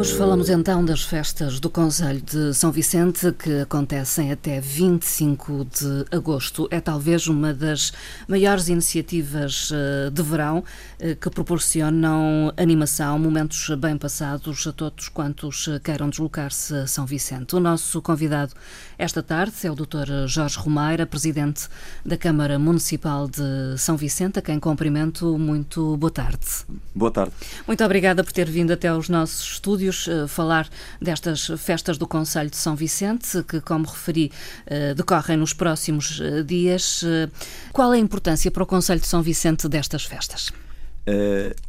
Hoje falamos então das festas do Conselho de São Vicente que acontecem até 25 de agosto. É talvez uma das maiores iniciativas eh, de verão eh, que proporcionam animação, momentos bem passados a todos quantos queiram deslocar-se a São Vicente. O nosso convidado esta tarde é o Dr. Jorge Romeira, presidente da Câmara Municipal de São Vicente, a quem cumprimento. Muito boa tarde. Boa tarde. Muito obrigada por ter vindo até aos nossos estúdios uh, falar destas festas do Conselho de São Vicente, que, como referi, uh, decorrem nos próximos uh, dias. qual é a importância para o Conselho de São Vicente destas festas?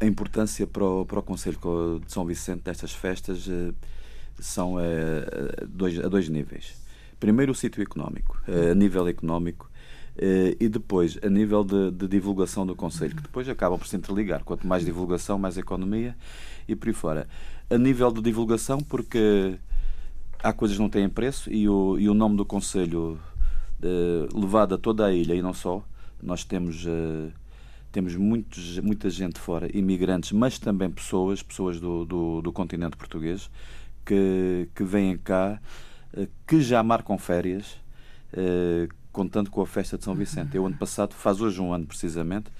a importância para o, para o Conselho de São Vicente destas festas são a, dois, a dois níveis. Primeiro, o sítio económico, a nível económico, e depois a nível de, de, divulgação do Conselho, que depois acabam por se interligar. Quanto mais divulgação, mais economia e por aí fora a nível de divulgação, porque há coisas que não têm preço e o, e o nome do Conselho uh, levado a toda a ilha e não só. Nós temos, uh, temos muitos, muita gente fora, imigrantes, mas também pessoas, pessoas do, do, do continente português, que, que vêm cá, uh, que já marcam férias, contando com a festa de São Vicente. Eu, ano passado, faz hoje um ano precisamente,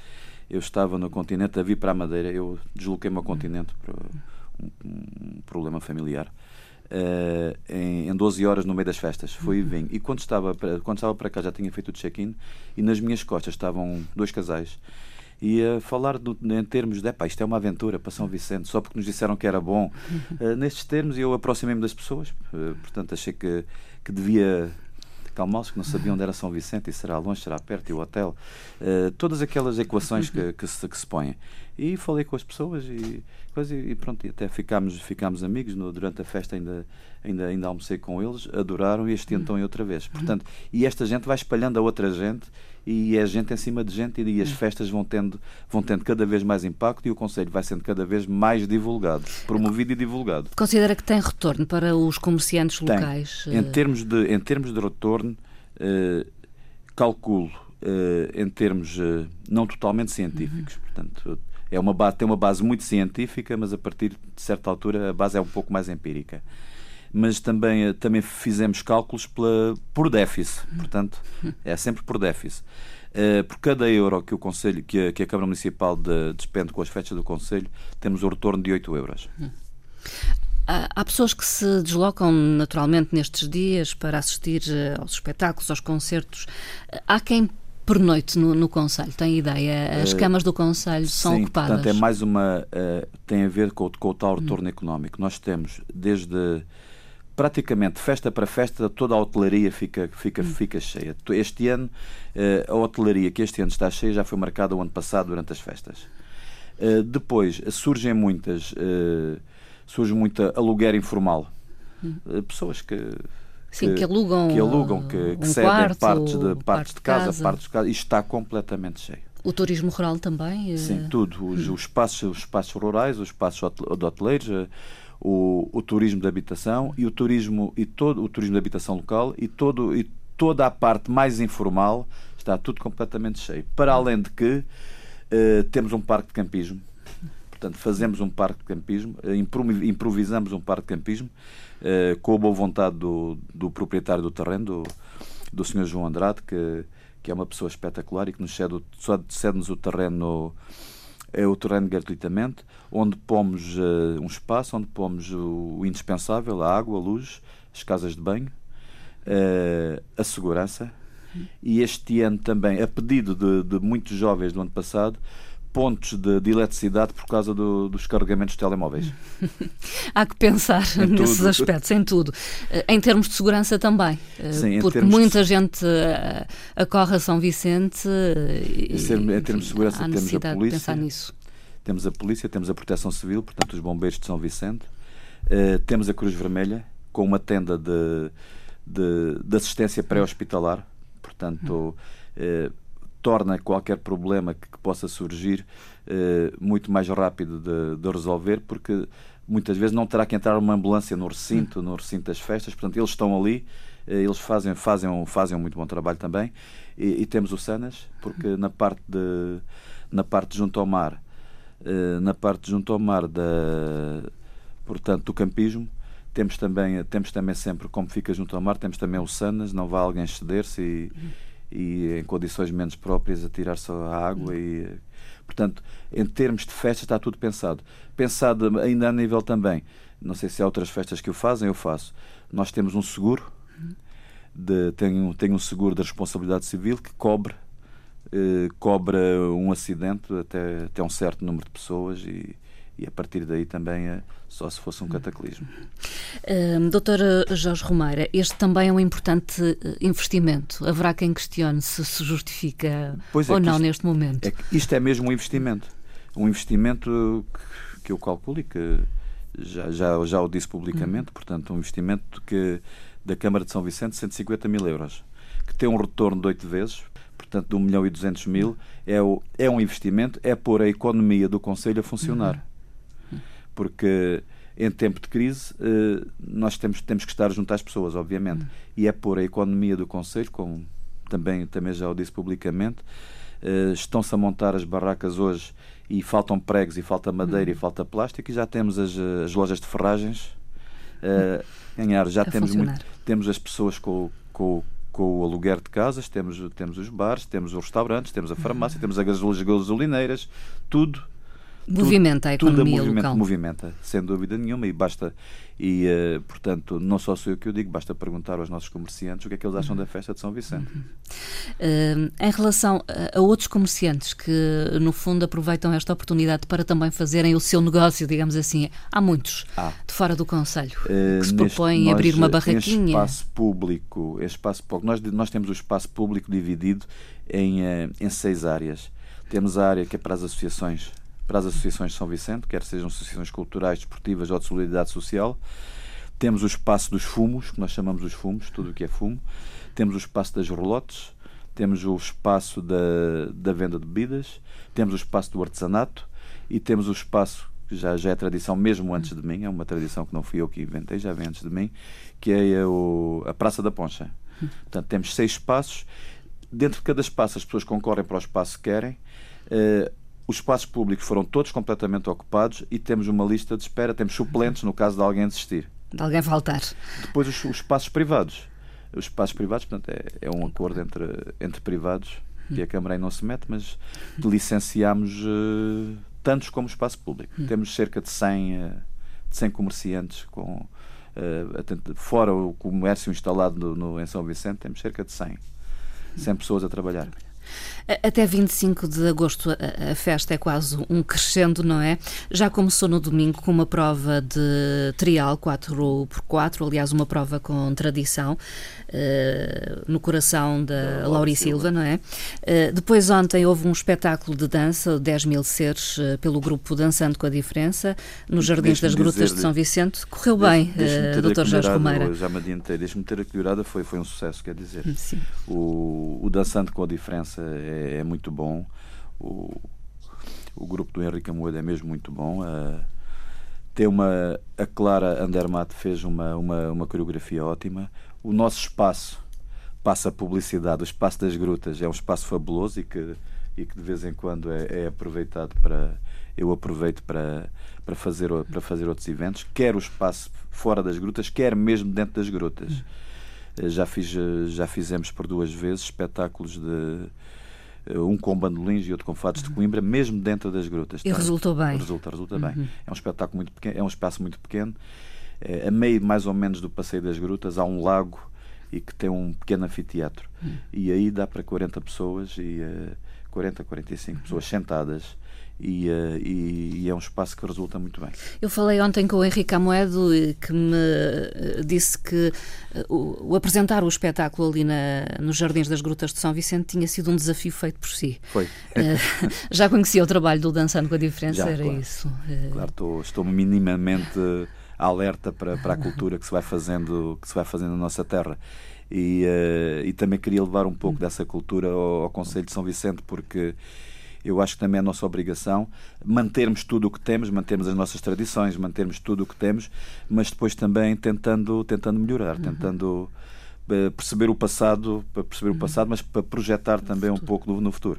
eu estava no continente a vir para a Madeira, eu desloquei-me ao continente para um, problema familiar. Uh, em, em 12 horas no meio das festas. Fui e vim. E quando estava, para, quando estava para cá já tinha feito o check-in e nas minhas costas estavam dois casais. E a falar do, em termos de, pá, isto é uma aventura para São Vicente, só porque nos disseram que era bom. Uh, nestes termos, eu aproximei-me das pessoas, uh, portanto, achei que, que devia calmá-los, que não sabiam onde era São Vicente, e será longe, será perto, e o hotel. todas aquelas equações que, que, se, que se põem. E falei com as pessoas e, coisa, e pronto, e até ficámos, ficámos amigos. No, durante a festa ainda, ainda, ainda almocei com eles, adoraram e este então outra vez. Portanto, e esta gente vai espalhando a outra gente e é gente em cima de gente e as festas vão tendo, vão tendo cada vez mais impacto e o Conselho vai sendo cada vez mais divulgado, promovido e divulgado. Considera que tem retorno para os comerciantes tem. locais? Em termos de, em termos de retorno, eh, calculo eh, em termos eh, não totalmente científicos, uhum. portanto é uma base, tem uma base muito científica, mas a partir de certa altura a base é um pouco mais empírica. Mas também, eh, também fizemos cálculos pela, por déficit, portanto, é sempre por déficit. Uh, por cada euro que o Conselho, que a, que a Câmara Municipal de, despende com as festas do Conselho, temos o retorno de 8 euros. Há pessoas que se deslocam naturalmente nestes dias para assistir eh, aos espetáculos, aos concertos. Há quem por noite no, no Conselho? Tem ideia? As camas do Conselho são sim, ocupadas? Portanto, é mais uma. Uh, tem a ver com, com o tal retorno hum. económico. Nós temos desde praticamente festa para festa, toda a hotelaria fica, fica, hum. fica cheia. Este ano, uh, a hotelaria que este ano está cheia já foi marcada o ano passado durante as festas. Uh, depois surgem muitas. Uh, surge muita aluguer informal. Hum. pessoas que Sim, que, que alugam, que, alugam, que, que um cedem quarto, partes, de, partes de casa, casa, partes de casa, e está completamente cheio. O turismo rural também? Sim, eh, tudo. Os, os, espaços, os espaços rurais, os espaços de hoteleiros, eh, o, o turismo de habitação e o turismo e todo o turismo de habitação local e todo e toda a parte mais informal está tudo completamente cheio. Para além de que uh, temos um parque de campismo. Portanto, fazemos um parque de campismo, improvisamos um parque de campismo eh, com a boa vontade do, do proprietário do terreno, do, do Sr. João Andrade, que, que é uma pessoa espetacular e que nos cede, cede-nos o terreno é o terreno gratuitamente, onde pomos uh, um espaço, onde pomos o, o, indispensável, a água, a luz, as casas de banho, uh, a segurança. E este ano também, a pedido de, de muitos jovens do ano passado, pontos de, de eletricidade por causa do, dos carregamentos de telemóveis. Há que pensar em nesses tudo. aspectos, em tudo. Eh, em termos de segurança também, eh, Sim, porque muita de... gente eh, acorre a São Vicente e, em termos de segurança temos a polícia, temos a polícia, temos a proteção civil, portanto os bombeiros de São Vicente, uh, temos a Cruz Vermelha com uma tenda de, de, de assistência pré-hospitalar, portanto uh, torna qualquer problema que, possa surgir eh, muito mais rápido de, de, resolver, porque muitas vezes não terá que entrar uma ambulância no recinto, no recinto das festas, portanto eles estão ali, eh, eles fazem, fazem, fazem um muito bom trabalho também. E, e temos o Sanas, porque na parte de, na parte junto ao mar, eh, na parte junto ao mar da, portanto, do campismo, temos também, temos também sempre, como fica junto ao mar, temos também o Sanas, não vai alguém ceder-se e, e em condições menos próprias atirar-se à água e portanto em termos de festas está tudo pensado. Pensado ainda a nível também não sei se há outras festas que o fazem eu faço. Nós temos um seguro de, tem, tem um seguro da responsabilidade civil que cobre eh, cobra um acidente até, até um certo número de pessoas e, e a partir daí também é só se fosse um cataclismo. Uh, doutora Jorge Romeira, este também é um importante eh, investimento. Haverá quem questione se se justifica pois é ou não isto, neste momento. É que isto é mesmo um investimento. Um investimento que, que eu calculo e que já, já, já o disse publicamente, hum. portanto, um investimento que da Câmara de São Vicente, 150 mil euros, que tem um retorno de oito vezes, portanto, de 1 milhão e 200 mil, é, o, é um investimento, é pôr a economia do Conselho a funcionar. Uhum. Porque em tempo de crise eh, nós temos, temos que estar junto às pessoas, obviamente. Uhum. E é pôr a economia do Conselho, como também, também já o disse publicamente, eh, estão-se a montar as barracas hoje e faltam pregos e falta madeira uhum. e falta plástico e já temos as, as lojas de ferragens uh, ganhar. Já temos, muito, temos as pessoas com, com, com o aluguer de casas, temos, temos os bares, temos os restaurantes, temos a farmácia, temos as gasolineiras, tudo Movimenta a economia tudo a movimenta, local. Movimenta, sem dúvida nenhuma, e basta, e uh, portanto, não só sou eu que eu digo, basta perguntar aos nossos comerciantes o que é que eles acham uhum. da festa de São Vicente. Uhum. Uh, em relação a, a, outros comerciantes que, no fundo, aproveitam esta oportunidade para também fazerem o seu negócio, digamos assim, há muitos ah. de fora do Conselho uh, que se propõem neste, abrir uma barraquinha. espaço público, espaço público nós, nós temos o espaço público dividido em, em seis áreas. Temos a área que é para as associações para as associações de São Vicente, quer sejam associações culturais, desportivas ou de solidariedade social. Temos o espaço dos fumos, que nós chamamos os fumos, tudo o que é fumo. Temos o espaço das rolotes, temos o espaço da, da venda de bebidas, temos o espaço do artesanato e temos o espaço que já, já é tradição mesmo antes de mim, é uma tradição que não fui eu que inventei, já vem antes de mim, que é o, a Praça da Poncha. Portanto, temos seis espaços. Dentro de cada espaço, as pessoas concorrem para o espaço que querem. Uh, os espaços públicos foram todos completamente ocupados e temos uma lista de espera, temos suplentes no caso de alguém desistir. De alguém faltar. Depois os, os espaços privados. Os espaços privados, portanto, é, é um acordo entre, entre privados que a Câmara aí não se mete, mas licenciamos uh, tantos como espaço público. Hum. Temos cerca de 100, uh, de 100 comerciantes com uh, fora o comércio instalado no, no, em São Vicente, temos cerca de 100, 100 pessoas a trabalhar. Até 25 de agosto a, festa é quase um crescendo, não é? Já começou no domingo com uma prova de trial 4x4, aliás, uma prova com tradição, uh, no coração da Lauri Silva, não é? Uh, depois, ontem, houve um espetáculo de dança, 10 mil seres, uh, pelo grupo Dançando com a Diferença, nos Jardins das Grutas de São Vicente. Correu bem, Dr. Jorge Romeira. Já me adiantei, deixe-me ter a foi, foi um sucesso, quer dizer. O, o Dançando com a Diferença é, é muito bom. O, o grupo do Henrique Amoedo é mesmo muito bom. Uh, tem uma, a Clara Andermatt fez uma, uma, uma coreografia ótima. O nosso espaço passa a publicidade. O espaço das grutas é um espaço fabuloso e que, e que de vez em quando é, é aproveitado para. Eu aproveito para, para, fazer, para fazer outros eventos, quer o espaço fora das grutas, quer mesmo dentro das grutas. Eh, já, fiz, já fizemos por duas vezes espetáculos de eh, um com bandolins e outro com fados de uhum. Coimbra, mesmo dentro das grutas. E resultou bem. Resulta, resulta uhum. bem. É um espetáculo muito pequeno, é um espaço muito pequeno. É, a meio mais ou menos do passeio das grutas há um lago e que tem um pequeno anfiteatro. Uhum. E aí dá para 40 pessoas e uh, 40, 45 uhum. pessoas sentadas e, uh, e, e, é um espaço que resulta muito bem. Eu falei ontem com o Henrique Amoedo que me eh, disse que eh, o, o apresentar o espetáculo ali na, nos Jardins das Grutas de São Vicente tinha sido um desafio feito por si. Foi. Uh, já conhecia o trabalho do Dançando com a Diferença, já, era claro. isso? Claro, estou, estou minimamente alerta para, para a cultura que se vai fazendo, que se vai fazendo na nossa terra. E, uh, e também queria levar um pouco hum. dessa cultura ao, ao Conselho de São Vicente, porque eu acho que também é a nossa obrigação mantermos tudo o que temos, mantermos as nossas tradições, mantermos tudo o que temos, mas depois também tentando, tentando melhorar, uhum. tentando eh, perceber o passado, para perceber o uhum. passado, mas para projetar também um pouco no, no futuro.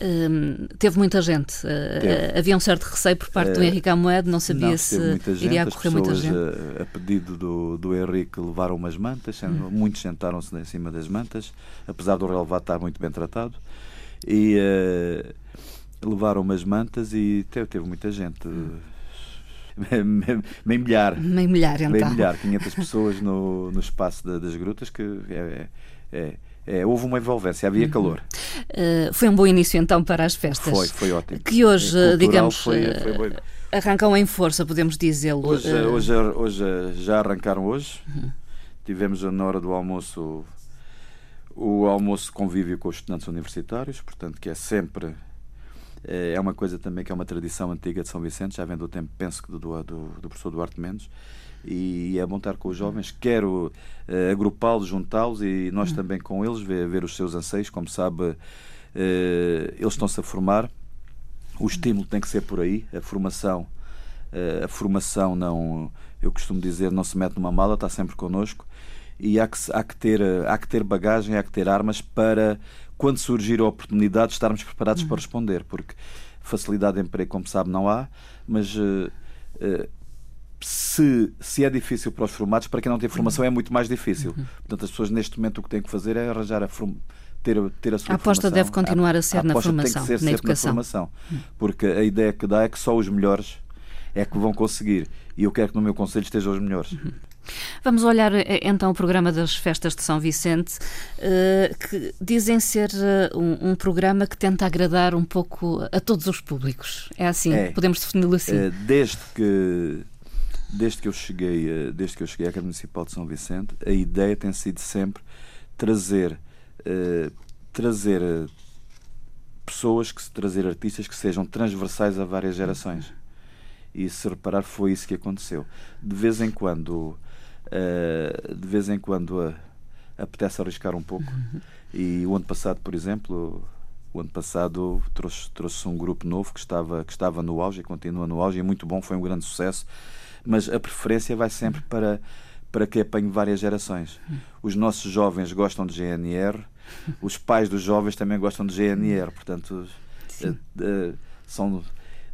Hum, teve muita gente. Uh, havia um certo receio por parte do Henrique Amoedo, não sabia não, se gente, iria ocorrer muita gente. A, a pedido do, do Henrique levaram umas mantas, hum. muitos sentaram-se em cima das mantas, apesar do relevado estar muito bem tratado. E uh, levaram umas mantas e teve, teve muita gente. Hum meio milhar. Meio milhar, então. Meio milhar, 500 pessoas no, no espaço das grutas, que é, é, é, houve uma envolvência, havia uhum. calor. Uh, foi um bom início então para as festas. Foi, foi ótimo. Que hoje, Cultural digamos, foi, foi arrancam em força, podemos dizê-lo. Hoje, uh... hoje, hoje, já arrancaram hoje. Uhum. Tivemos na hora do almoço o almoço convívio com os estudantes universitários, portanto que é sempre é, é uma coisa também que é uma tradição antiga de São Vicente, já vem do tempo, penso que do, do, do professor Duarte Mendes, e é bom estar com os jovens. Quero uh, agrupá-los, juntá-los e nós hum. também com eles, ver, ver os seus anseios. Como sabe, uh, eles estão-se a formar. O estímulo tem que ser por aí. A formação, uh, a formação não, eu costumo dizer, não se mete numa mala, está sempre connosco. E há que, há que, ter, há que ter bagagem, há que ter armas para quando surgir a oportunidade, estarmos preparados uhum. para responder, porque facilidade de emprego, como sabe, não há, mas uh, uh, se, se é difícil para os formados, para quem não tem formação é muito mais difícil. Uhum. Portanto, as pessoas neste momento o que têm que fazer é arranjar a ter, ter a sua A aposta formação. deve continuar a ser a, na formação, ser na educação. Na formação, porque a ideia que dá é que só os melhores é que vão conseguir. E eu quero que no meu conselho estejam os melhores. Uhum. Vamos olhar eh, então o programa das festas de São Vicente, eh, que dizem ser eh, um, programa que tenta agradar um pouco a todos os públicos. É assim, é, podemos defini-lo assim. Desde que desde que eu cheguei, desde que eu cheguei à Câmara Municipal de São Vicente, a ideia tem sido sempre trazer trazer pessoas que trazer artistas que sejam transversais a várias gerações. E se reparar foi isso que aconteceu. De vez em quando uh, de vez em quando uh, apetece arriscar um pouco. Uhum. E o ano passado, por exemplo, o ano passado trouxe, trouxe um grupo novo que estava, que estava no auge e continua no auge, é muito bom, foi um grande sucesso. Mas a preferência vai sempre para, para que apanhe várias gerações. Uhum. Os nossos jovens gostam de GNR, os pais dos jovens também gostam de GNR, portanto, uh, são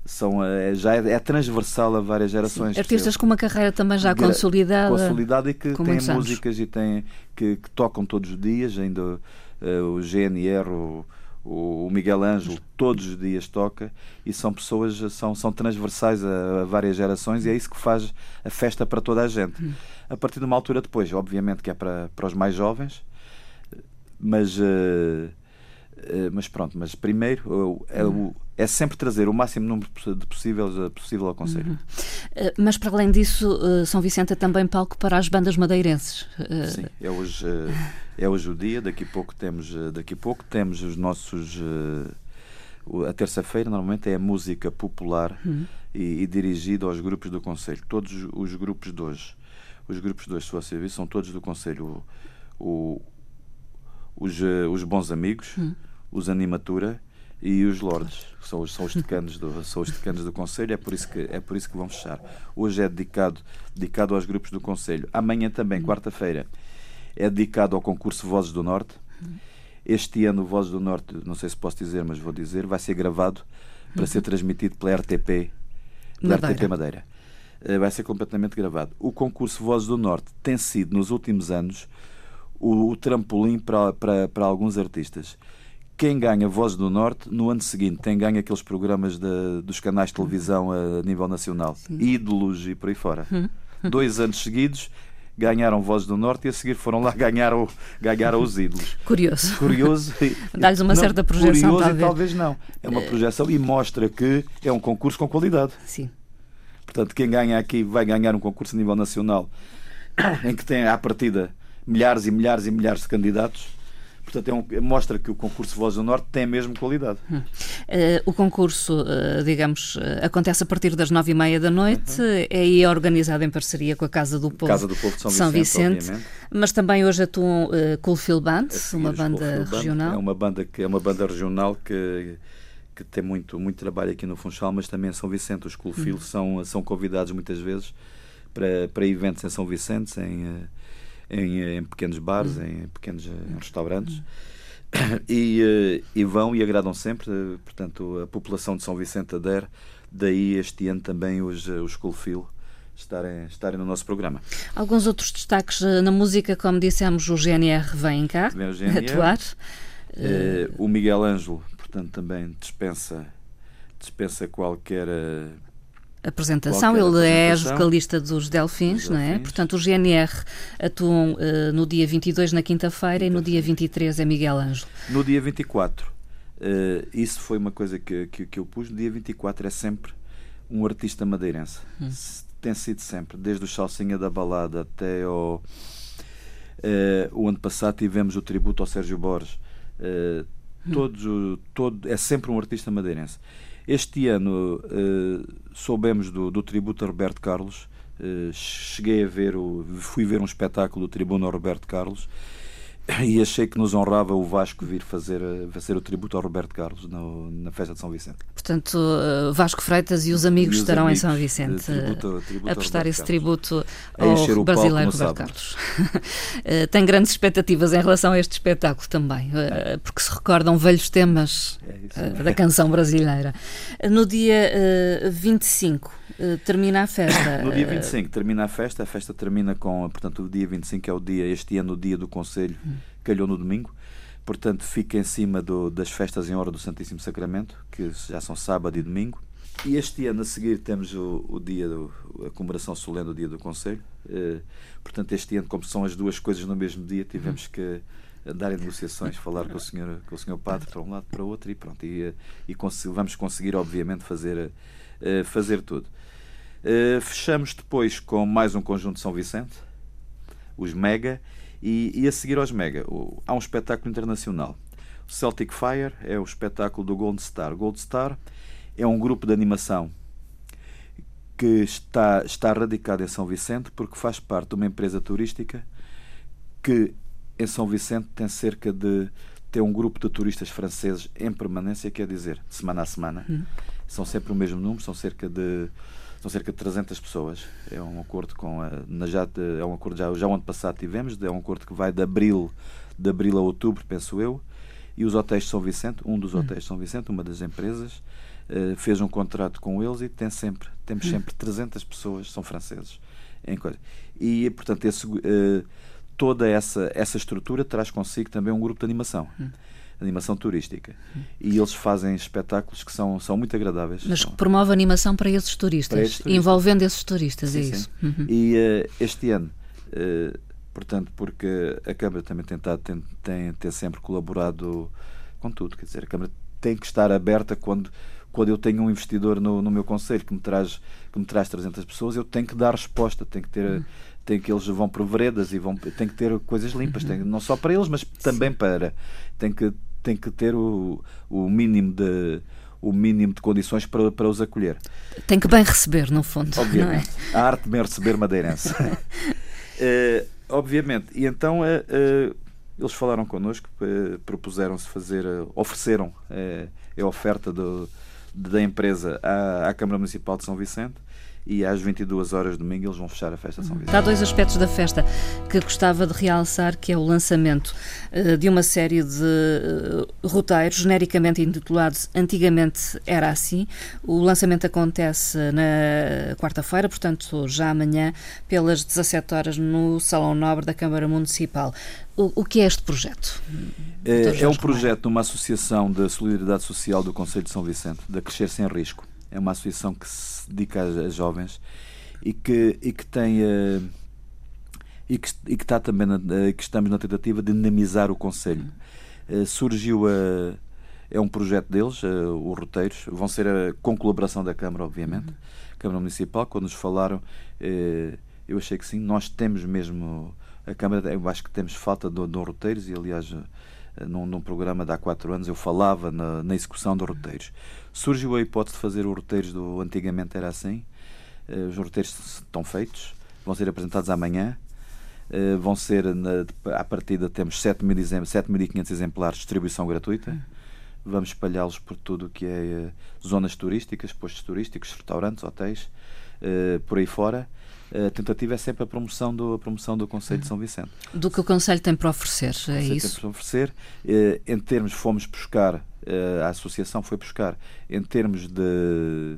são, é, já é, é, transversal a várias gerações. Sim. Artistas com uma carreira também já consolidada. Consolidada e que têm músicas e têm, que, que, tocam todos os dias, ainda uh, o GNR, o, o Miguel Ângelo, todos os dias toca e são pessoas, são, são transversais a, a, várias gerações e é isso que faz a festa para toda a gente. Hum. A partir de uma altura depois, obviamente que é para, para os mais jovens, mas, uh, mas pronto, mas primeiro é o é sempre trazer o máximo número de possível, possível ao Conselho. Uhum. Uh, mas, para além disso, uh, São Vicente é também palco para as bandas madeirenses. Sim, é hoje, é hoje o dia. Daqui a pouco temos, daqui a pouco temos os nossos. a terça-feira, normalmente, é a música popular uhum. e, e dirigida aos grupos do Conselho. Todos os grupos de hoje. Os grupos de hoje, se você vir, são todos do Conselho. O, o, os, os Bons Amigos, uhum. os Animatura e os lords, que são os, são os decanos do, são os decanos do Conselho, é por isso que é por isso que vão fechar. Hoje é dedicado dedicado aos grupos do Conselho. Amanhã também, quarta-feira, é dedicado ao concurso Vozes do Norte. Este ano Vozes do Norte, não sei se posso dizer, mas vou dizer, vai ser gravado para ser transmitido pela RTP, pela Madeira. RTP Madeira. Eh, vai ser completamente gravado. O concurso Vozes do Norte tem sido nos últimos anos o, o trampolim para, para, para alguns artistas quem ganha Voz do Norte, no ano seguinte, tem ganho aqueles programas de, dos canais de televisão a nível nacional, Sim. ídolos e por aí fora. Hum. Dois anos seguidos ganharam Voz do Norte e a seguir foram lá ganhar, o, ganhar os ídolos. Curioso. Curioso. Dá-lhes uma não, certa projeção. Curioso talvez. e talvez não. É uma projeção e mostra que é um concurso com qualidade. Sim. Portanto, quem ganha aqui vai ganhar um concurso a nível nacional em que tem à partida milhares e milhares e milhares de candidatos Portanto, é um, mostra que o concurso Voz do Norte tem mesmo qualidade. Uh, o concurso, uh, digamos, uh, acontece a partir das nove e meia da noite, uhum. é organizado em parceria com a Casa do Povo, Casa do Povo de São, São Vicente, Vicente mas também hoje atuam uh, Coolfield Band, uma banda regional. É uma banda que é uma banda regional que que tem muito, muito trabalho aqui no Funchal, mas também em São Vicente. Os Coolfield uhum. são, são convidados muitas vezes para, para eventos em São Vicente, em, eh, em, em pequenos bares, uhum. em pequenos em restaurantes. Uhum. E, e, vão e agradam sempre, portanto, a população de São Vicente adere, daí este ano também os, os Coolfield estarem, estarem no nosso programa. Alguns outros destaques na música, como dissemos, o GNR vem cá vem GNR, atuar. Uh, o Miguel Ângelo, portanto, também dispensa, dispensa qualquer apresentação. Qualquer Ele é apresentação. é vocalista dos Delfins, não é? Portanto, o GNR atuam uh, no dia 22, na quinta-feira, e no dia 23 é Miguel Ângelo. No dia 24, uh, isso foi uma coisa que, que, que, eu pus. No dia 24 é sempre um artista madeirense. Hum. Tem sido sempre, desde o Chalcinha da Balada até ao. Uh, o ano passado tivemos o tributo ao Sérgio Borges. Uh, todos, todo, é sempre um artista madeirense. Este ano uh, soubemos do, do, tributo a Roberto Carlos. Uh, cheguei a ver, o, fui ver um espetáculo do tribuno a Roberto Carlos e achei que nos honrava o Vasco vir fazer, eh, fazer o tributo ao Roberto Carlos no, na festa de São Vicente. Portanto, eh, Vasco Freitas e os amigos e os estarão amigos, em São Vicente tributo, tributo a prestar esse tributo ao brasileiro Roberto Carlos. Eh, tem grandes expectativas em relação a este espetáculo também, porque se recordam velhos temas é da canção brasileira. No dia 25 termina a festa. No dia 25 termina a festa, a festa termina com, portanto, o dia 25 é o dia, este ano, o dia do Conselho calhou no domingo, portanto fica em cima do, das festas em hora do Santíssimo Sacramento, que já são sábado e domingo. E este ano a seguir temos o, o dia do, a comemoração solene do dia do Conselho. Eh, portanto, este ano, como são as duas coisas no mesmo dia, tivemos que andar em negociações, falar com o senhor, com o senhor padre para um lado para o outro e pronto. E, eh, e vamos conseguir, obviamente, fazer, eh, fazer tudo. fechamos depois com mais um conjunto de São Vicente, os Mega, e, e a seguir aos Mega, o, há um espetáculo internacional. O Celtic Fire é o espetáculo do Gold Star. Gold Star é um grupo de animação que está, está radicado em São Vicente porque faz parte de uma empresa turística que em São Vicente tem cerca de tem um grupo de turistas franceses em permanência, quer dizer, semana a semana. Hum. São sempre o mesmo número, são cerca de são cerca de 300 pessoas. É um acordo com a, na, já, é um acordo já, já o ano passado tivemos, é um acordo que vai de abril, de abril a outubro, penso eu. E os hotéis de São Vicente, um dos hum. hotéis de São Vicente, uma das empresas, uh, fez um contrato com eles e tem sempre, temos hum. sempre 300 pessoas, são franceses. Em coisa. E, portanto, esse, uh, toda essa, essa estrutura traz consigo também um grupo de animação. Animação turística. E eles fazem espetáculos que são, são muito agradáveis. Mas que promove animação para esses turistas, para esses turistas. envolvendo esses turistas, sim, é isso. Uhum. E uh, este ano, uh, portanto, porque a Câmara também tem, tem, tem, tem sempre colaborado com tudo, quer dizer, a Câmara tem que estar aberta quando quando eu tenho um investidor no, no meu conselho que me traz que me traz 300 pessoas eu tenho que dar resposta tenho que ter uhum. tem que eles vão por veredas e vão tem que ter coisas limpas uhum. tem, não só para eles mas também Sim. para tem que tem que ter o, o mínimo de o mínimo de condições para, para os acolher. Tem que bem receber, no fundo. Obviamente. É? A arte de bem receber madeirense. uh, obviamente. E então uh, uh, eles falaram connosco, propuseram-se fazer, ofereceram a oferta do, da empresa à, à Câmara Municipal de São Vicente e às 22 horas de domingo eles vão fechar a festa São Vicente. Há dois aspectos da festa que gostava de realçar, que é o lançamento uh, de uma série de uh, roteiros genericamente intitulados Antigamente Era Assim. O lançamento acontece na quarta-feira, portanto já amanhã, pelas 17 horas no Salão Nobre da Câmara Municipal. O, o que é este projeto? É, é um projeto de uma associação de solidariedade social do Conselho de São Vicente, da Crescer Sem Risco. É uma associação que se dedica a, jovens e que, e que tem. Uh, e que, e que está também na, uh, que estamos na tentativa de dinamizar o Conselho. Uh, surgiu a. É um projeto deles, os roteiros, vão ser com colaboração da Câmara, obviamente, uhum. Câmara Municipal. Quando nos falaram, eu achei que sim, nós temos mesmo. A Câmara, eu acho que temos falta de, de roteiros, e aliás, num, num, programa de há quatro anos eu falava na, na execução de roteiros. Surgiu a hipótese de fazer os roteiros do antigamente era assim. Uh, os roteiros estão feitos, vão ser apresentados amanhã. Uh, vão ser, na, à partida, temos 7.500 exemplares de distribuição gratuita. vamos espalhá-los por tudo o que é zonas turísticas, postos turísticos, restaurantes, hotéis, por aí fora a tentativa é sempre a promoção do, a promoção do Conselho de São Vicente. Do que o Conselho tem para oferecer, é isso? Tem para oferecer. Eh, em termos, fomos buscar, eh, a Associação foi buscar, em termos de.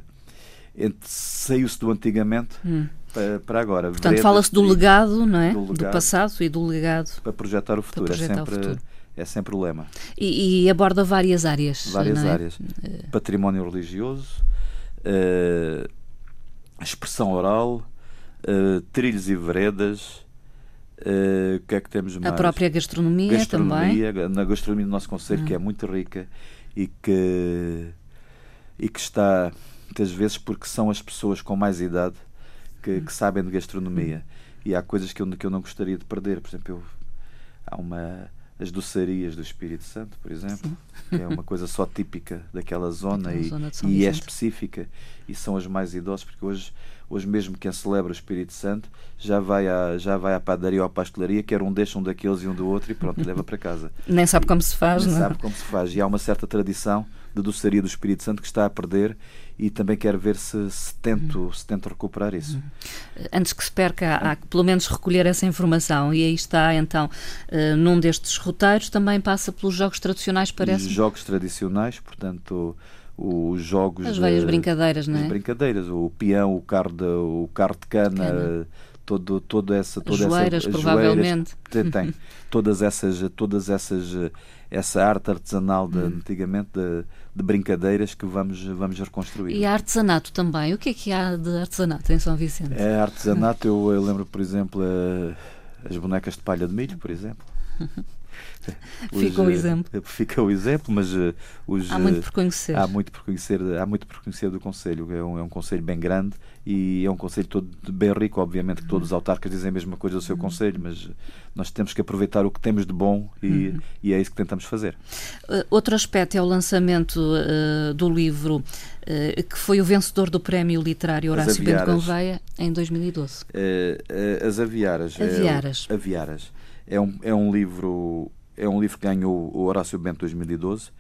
Saiu-se do antigamente hum. para, para, agora. Portanto, fala-se do legado, não é? Do, legado, do, passado e do legado. Para projetar o futuro. Projetar é, sempre, o futuro. é sempre o lema. E, e aborda várias áreas. Várias é? áreas. Eh. Património religioso, uh, expressão oral, uh, trilhos e veredas. Uh, o que é que temos mais? A própria gastronomia, gastronomia também. Na gastronomia do nosso Conselho, que é hum. muito rica e que, e que está, muitas vezes, porque são as pessoas com mais idade que, hum. que sabem de gastronomia. E há coisas que eu, que eu não gostaria de perder. Por exemplo, eu, há uma as doçarias do Espírito Santo, por exemplo, é uma coisa só típica daquela zona e, zona e é específica e são as mais idosas, porque hoje hoje mesmo quem celebra o Espírito Santo já vai à, já vai à padaria ou à pastelaria, quer um deixa um daqueles e um do outro e pronto, leva para casa. Nem sabe como se faz, Nem não é? sabe como se faz. E há uma certa tradição de doçaria do Espírito Santo que está a perder e também quero ver se, se, tento, uhum. se tento recuperar isso. Uhum. Antes que se perca, há que pelo menos recolher essa informação e aí está então, uh, num destes roteiros também passa pelos jogos tradicionais, parece? Jogos tradicionais, portanto os jogos. As velhas brincadeiras, não é? As brincadeiras, o peão, o carro de, o carro de cana, cana. Todo, todo essa, toda as joeiras, essa, provavelmente. Joeiras, tem, tem todas essas, todas essas, essa arte artesanal de, hum. antigamente de, de, brincadeiras que vamos, vamos reconstruir. E artesanato também. O que é que há de artesanato em São Vicente? É artesanato, eu, eu lembro, por exemplo, as bonecas de palha de milho, por exemplo. Fica o exemplo. Fica o exemplo, mas uh, os, há muito por conhecer. Há muito por conhecer, há muito por conhecer do Conselho. É um, é um Conselho bem grande e é um Conselho todo bem rico. Obviamente que todos os autarcas dizem a mesma coisa do seu uhum. Conselho, mas nós temos que aproveitar o que temos de bom e, uhum. e é isso que tentamos fazer. Uh, outro aspecto é o lançamento uh, do livro que foi o vencedor do Prémio Literário Horácio Bento Gouveia em 2012. as Aviaras. Aviaras. É, Aviaras. É um, é um livro é um livro que ganhou o Horácio Bento 2012.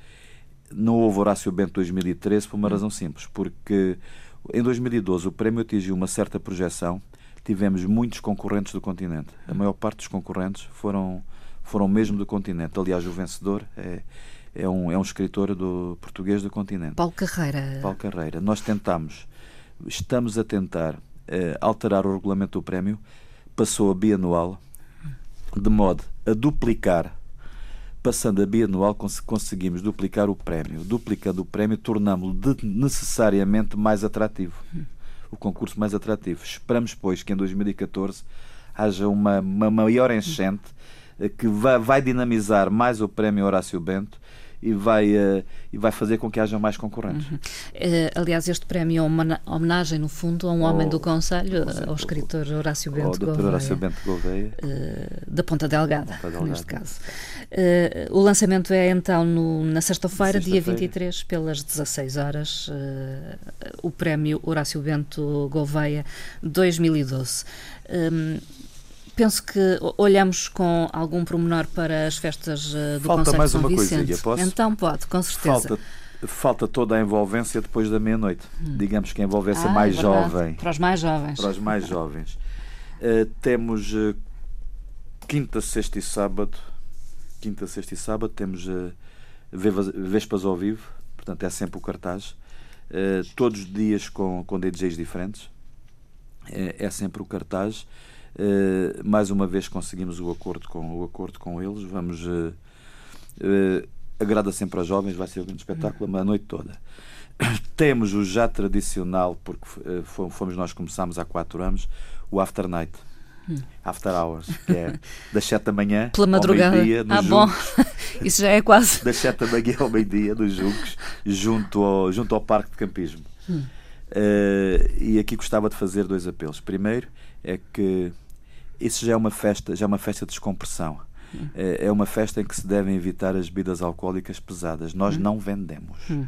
Não houve Horácio Bento 2013 por uma razão simples, porque em 2012 o prémio atingiu uma certa projeção. Tivemos muitos concorrentes do continente. A maior parte dos concorrentes foram, foram mesmo do continente. Aliás, o vencedor é, é, um, é um escritor do português do continente. Paulo Carreira. Paulo Carreira. Nós tentamos, estamos a tentar eh, alterar o regulamento do prémio. Passou a bianual, de modo a duplicar passando a bianual conseguimos duplicar o prémio. Duplicando o prémio, tornamos-lo necessariamente mais atrativo. O concurso mais atrativo. Esperamos, pois, que em 2014 haja uma, uma maior enchente eh, que vai, vai dinamizar mais o prémio Horácio Bento e vai, uh, e vai fazer com que haja mais concorrentes. Uhum. Uh, aliás, este prémio é uma homenagem, no fundo, a um homem do Conselho, ao escritor Horácio Bento Gouveia. Horácio Bento Gouveia. Uh, da Ponta Delgada, Ponta Delgada. neste caso. o lançamento é então no, na sexta-feira, sexta dia 23, pelas 16 horas, o prémio Horácio Bento Gouveia 2012. Um, penso que olhamos com algum promenor para as festas eh, do Falta Conselho mais São uma Vicente. coisinha, posso? Então pode, com certeza. Falta, falta toda a envolvência depois da meia-noite. Hum. Digamos que a envolvência ah, mais é jovem. Para os mais jovens. Para os mais jovens. Uh, temos uh, quinta, sexta e sábado. Quinta, sexta e sábado temos uh, Vespas ao vivo, portanto é sempre o cartaz. Todos os dias com, com DJs diferentes. é sempre o cartaz. Uh, mais uma vez conseguimos o acordo com, o acordo com eles. Vamos. Uh, uh, agrada sempre aos jovens, vai ser um espetáculo a noite toda. Temos o já tradicional, porque fomos nós começámos há quatro anos, o After Night. Hum. After Hours, que é das 7 da manhã Pela madrugada. ao meio-dia ah, bom. Isso já é quase. Das 7 da manhã ao meio-dia nos Juncos, junto ao, junto ao Parque de Campismo. Hum. Uh, e aqui gostava de fazer dois apelos. Primeiro é que isso já é uma festa, já é uma festa de descompressão. Hum. É, é uma festa em que se devem evitar as bebidas alcoólicas pesadas. Nós hum. não vendemos. Hum.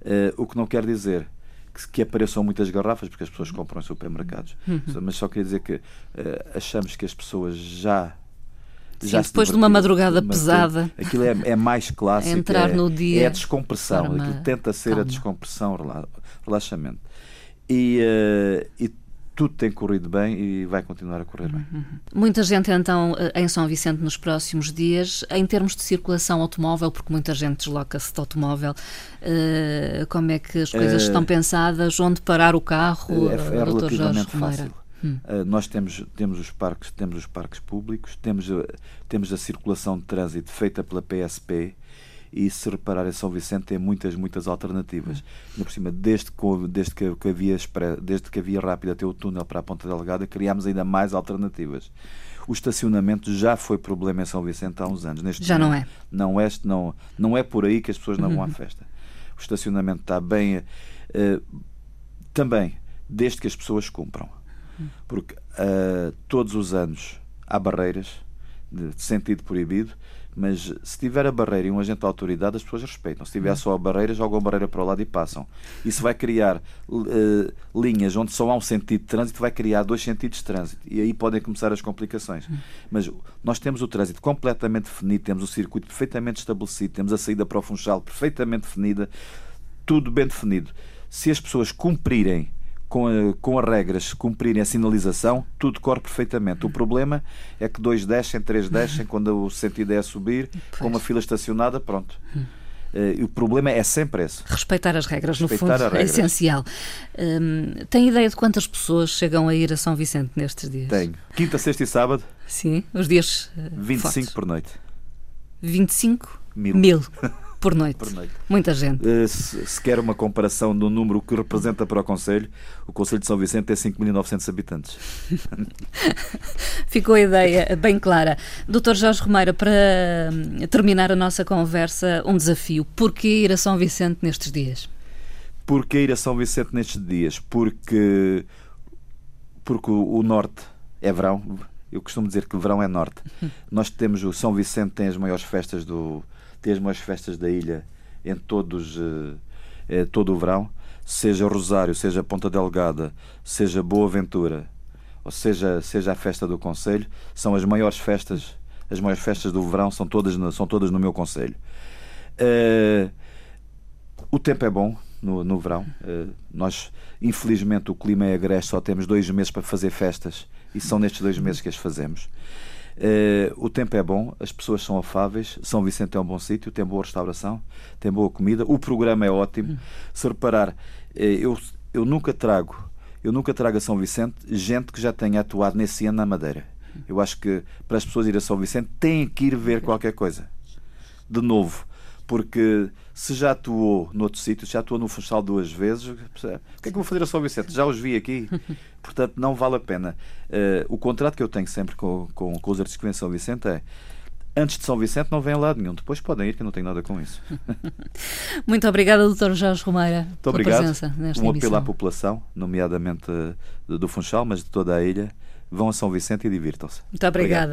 Uh, o que não quer dizer que, que, apareçam muitas garrafas, porque as pessoas compram em supermercados. Mas só quer dizer que uh, achamos que as pessoas já Sim, depois de uma madrugada pesada. Aquilo é, é mais clássico. Entrar é, no dia. É a descompressão. Aquilo tenta ser calma. a descompressão, relaxamento. E, uh, e tudo tem corrido bem e vai continuar a correr bem. Uhum. Muita gente então eh, em São Vicente nos próximos dias, em termos de circulação automóvel, porque muita gente desloca-se de automóvel, uh, como é que as coisas uh, estão pensadas? Onde parar o carro? É, é relativamente fácil. Hum. Uh, nós temos, temos os parques, temos os parques públicos, temos, temos a circulação de trânsito feita pela PSP, e se reparar em São Vicente tem muitas, muitas alternativas. Hum. por cima, desde que, desde que, que havia, desde que havia rápido até o túnel para a Ponta Delgada, criámos ainda mais alternativas. O estacionamento já foi problema em São Vicente há uns anos. Neste já momento, não é? Não é, não, não é por aí que as pessoas não vão à uhum. festa. O estacionamento está bem. Uh, também, desde que as pessoas cumpram. Hum. Porque uh, todos os anos há barreiras de sentido proibido mas se tiver a barreira e um agente da autoridade, as pessoas respeitam. Se tiver só a barreira, jogam a barreira para o lado e passam. Isso vai criar uh, linhas onde só há um sentido de trânsito, vai criar dois sentidos de trânsito. E aí podem começar as complicações. Mas nós temos o trânsito completamente definido, temos o circuito perfeitamente estabelecido, temos a saída para o Funchal perfeitamente definida, tudo bem definido. Se as pessoas cumprirem com, a, com as regras cumprirem a sinalização, tudo corre perfeitamente. O problema é que dois descem, três descem, quando o sentido é subir, pois. com uma fila estacionada, pronto. Uh, o problema é sempre esse. Respeitar as regras, Respeitar no fundo, é essencial. Um, tem ideia de quantas pessoas chegam a ir a São Vicente nestes dias? Tenho. Quinta, sexta e sábado? Sim, os dias. Uh, 25 fortes. por noite. 25? Mil. Mil. Por noite. Por noite. Muita gente. Uh, se, se, quer uma comparação do número que representa para o Conselho, o Conselho de São Vicente tem 5.900 habitantes. Ficou a ideia bem clara. Doutor Jorge Romeira, para hum, terminar a nossa conversa, um desafio. Porquê ir a São Vicente nestes dias? Porquê ir a São Vicente nestes dias? Porque, porque o, o Norte é verão. Eu costumo dizer que verão é norte. Nós temos o São Vicente tem as maiores festas do, tem as festas da ilha em todos, eh, todo o verão, seja Rosário, seja Ponta Delgada, seja Boa Ventura, ou seja, seja a festa do Conselho, são as maiores festas, as maiores festas do verão são todas, são todas no meu Conselho. Uh, o tempo é bom no, no verão. Uh, nós, infelizmente, o clima é agreste, só temos dois meses para fazer festas e são nestes dois meses que as fazemos. Uh, o tempo é bom, as pessoas são afáveis, São Vicente é um bom sítio, tem boa restauração, tem boa comida, o programa é ótimo. Hum. Se reparar, uh, eu, eu nunca trago, eu nunca trago a São Vicente gente que já tenha atuado nesse ano na Madeira. Eu acho que para as pessoas ir a São Vicente têm que ir ver qualquer coisa. De novo, porque se já atuou noutro sítio, já atuou no Funchal duas vezes, o que é que eu vou fazer a São Vicente? Já os vi aqui. Portanto, não vale a pena. Uh, o contrato que eu tenho sempre com, com, com os artistas de São Vicente é antes de São Vicente não vem a lado nenhum. Depois podem ir, que eu não tenho nada com isso. Muito obrigada, Dr. Jorge Romeira, Muito pela obrigado. presença nesta Um apelo à população, nomeadamente do Funchal, mas de toda a ilha. Vão a São Vicente e divirtam-se. Muito obrigada. Obrigado.